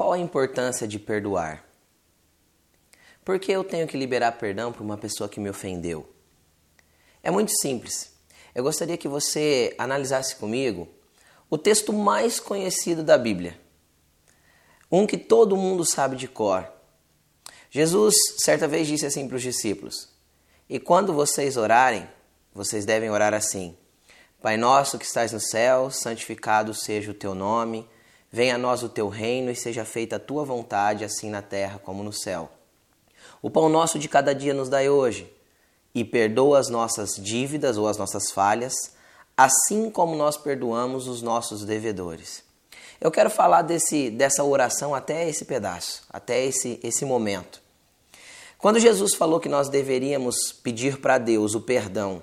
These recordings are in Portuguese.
qual a importância de perdoar? Por que eu tenho que liberar perdão para uma pessoa que me ofendeu? É muito simples. Eu gostaria que você analisasse comigo o texto mais conhecido da Bíblia. Um que todo mundo sabe de cor. Jesus certa vez disse assim para os discípulos: E quando vocês orarem, vocês devem orar assim: Pai nosso que estás no céu, santificado seja o teu nome, venha a nós o teu reino e seja feita a tua vontade, assim na terra como no céu. O pão nosso de cada dia nos dai hoje, e perdoa as nossas dívidas ou as nossas falhas, assim como nós perdoamos os nossos devedores. Eu quero falar desse, dessa oração até esse pedaço, até esse, esse momento. Quando Jesus falou que nós deveríamos pedir para Deus o perdão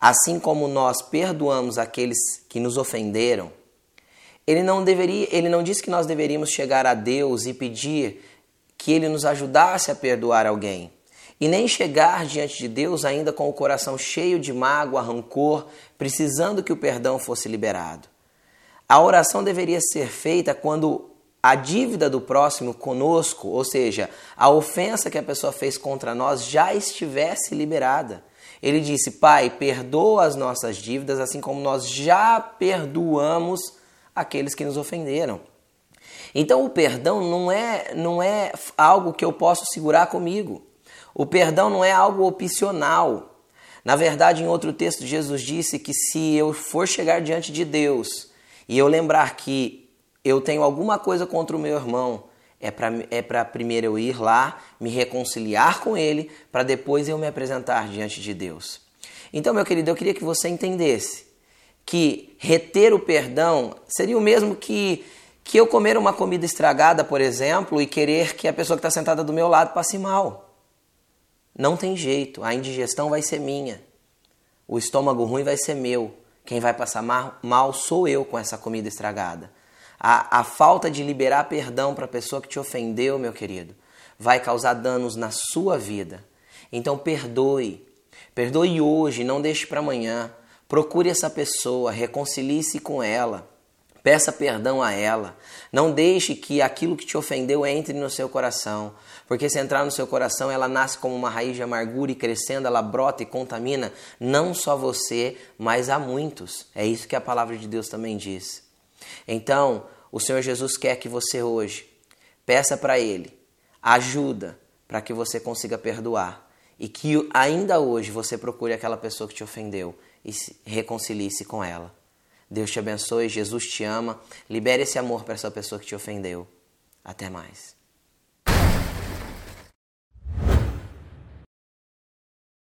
assim como nós perdoamos aqueles que nos ofenderam, ele não deveria, ele não disse que nós deveríamos chegar a Deus e pedir que ele nos ajudasse a perdoar alguém. E nem chegar diante de Deus ainda com o coração cheio de mágoa, rancor, precisando que o perdão fosse liberado. A oração deveria ser feita quando a dívida do próximo conosco, ou seja, a ofensa que a pessoa fez contra nós, já estivesse liberada. Ele disse: Pai, perdoa as nossas dívidas, assim como nós já perdoamos aqueles que nos ofenderam. Então, o perdão não é, não é algo que eu posso segurar comigo. O perdão não é algo opcional. Na verdade, em outro texto, Jesus disse que se eu for chegar diante de Deus e eu lembrar que eu tenho alguma coisa contra o meu irmão, é para é primeiro eu ir lá, me reconciliar com ele, para depois eu me apresentar diante de Deus. Então, meu querido, eu queria que você entendesse que reter o perdão seria o mesmo que, que eu comer uma comida estragada, por exemplo, e querer que a pessoa que está sentada do meu lado passe mal. Não tem jeito, a indigestão vai ser minha, o estômago ruim vai ser meu, quem vai passar mal sou eu com essa comida estragada. A, a falta de liberar perdão para a pessoa que te ofendeu, meu querido, vai causar danos na sua vida. Então perdoe. Perdoe hoje, não deixe para amanhã. Procure essa pessoa, reconcilie-se com ela. Peça perdão a ela. Não deixe que aquilo que te ofendeu entre no seu coração. Porque se entrar no seu coração, ela nasce como uma raiz de amargura e crescendo, ela brota e contamina não só você, mas a muitos. É isso que a palavra de Deus também diz. Então, o Senhor Jesus quer que você hoje peça para Ele ajuda para que você consiga perdoar e que ainda hoje você procure aquela pessoa que te ofendeu e reconcilie-se com ela. Deus te abençoe, Jesus te ama, libere esse amor para essa pessoa que te ofendeu. Até mais.